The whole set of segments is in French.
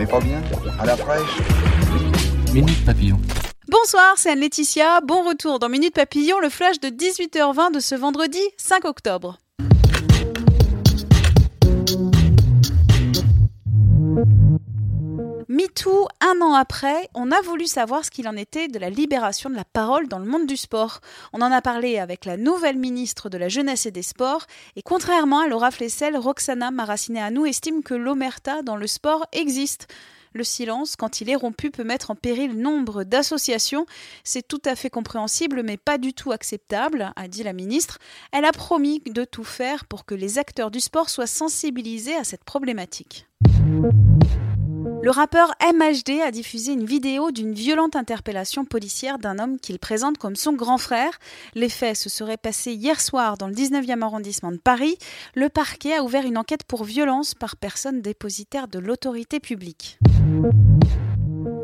N'est pas bien À la fraîche Minute Papillon. Bonsoir, c'est Anne-Laetitia. Bon retour dans Minute Papillon, le flash de 18h20 de ce vendredi 5 octobre. MeToo, un an après, on a voulu savoir ce qu'il en était de la libération de la parole dans le monde du sport. On en a parlé avec la nouvelle ministre de la Jeunesse et des Sports, et contrairement à Laura Flessel, Roxana Maracineanu estime que l'omerta dans le sport existe. Le silence, quand il est rompu, peut mettre en péril nombre d'associations. C'est tout à fait compréhensible, mais pas du tout acceptable, a dit la ministre. Elle a promis de tout faire pour que les acteurs du sport soient sensibilisés à cette problématique. Le rappeur MHD a diffusé une vidéo d'une violente interpellation policière d'un homme qu'il présente comme son grand frère. Les faits se seraient passés hier soir dans le 19e arrondissement de Paris. Le parquet a ouvert une enquête pour violence par personne dépositaire de l'autorité publique.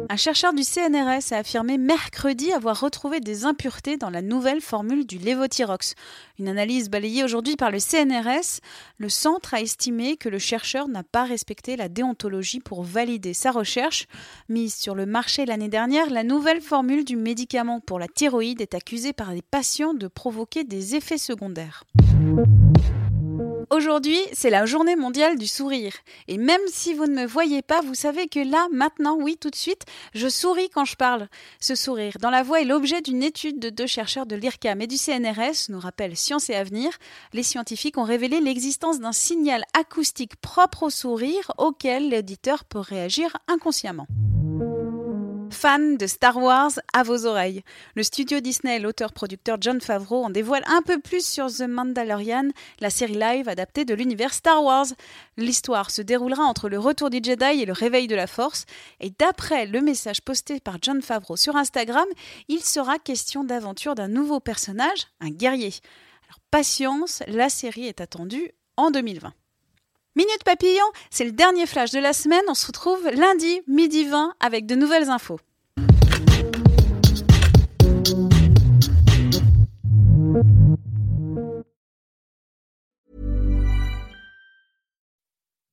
Un chercheur du CNRS a affirmé mercredi avoir retrouvé des impuretés dans la nouvelle formule du Levothyrox. Une analyse balayée aujourd'hui par le CNRS, le centre a estimé que le chercheur n'a pas respecté la déontologie pour valider sa recherche. Mise sur le marché l'année dernière, la nouvelle formule du médicament pour la thyroïde est accusée par les patients de provoquer des effets secondaires. Aujourd'hui, c'est la journée mondiale du sourire. Et même si vous ne me voyez pas, vous savez que là, maintenant, oui, tout de suite, je souris quand je parle. Ce sourire dans la voix est l'objet d'une étude de deux chercheurs de l'IRCAM et du CNRS, nous rappelle Science et Avenir. Les scientifiques ont révélé l'existence d'un signal acoustique propre au sourire auquel l'auditeur peut réagir inconsciemment. Fan de Star Wars à vos oreilles. Le studio Disney l'auteur-producteur John Favreau en dévoilent un peu plus sur The Mandalorian, la série live adaptée de l'univers Star Wars. L'histoire se déroulera entre le retour du Jedi et le réveil de la Force. Et d'après le message posté par John Favreau sur Instagram, il sera question d'aventure d'un nouveau personnage, un guerrier. Alors patience, la série est attendue en 2020. Minute Papillon, c'est le dernier flash de la semaine. On se retrouve lundi, midi 20, avec de nouvelles infos.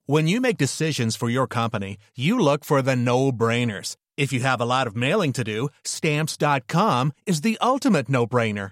When you make decisions for your company, you look for the no-brainers. If you have a lot of mailing to do, stamps.com is the ultimate no-brainer.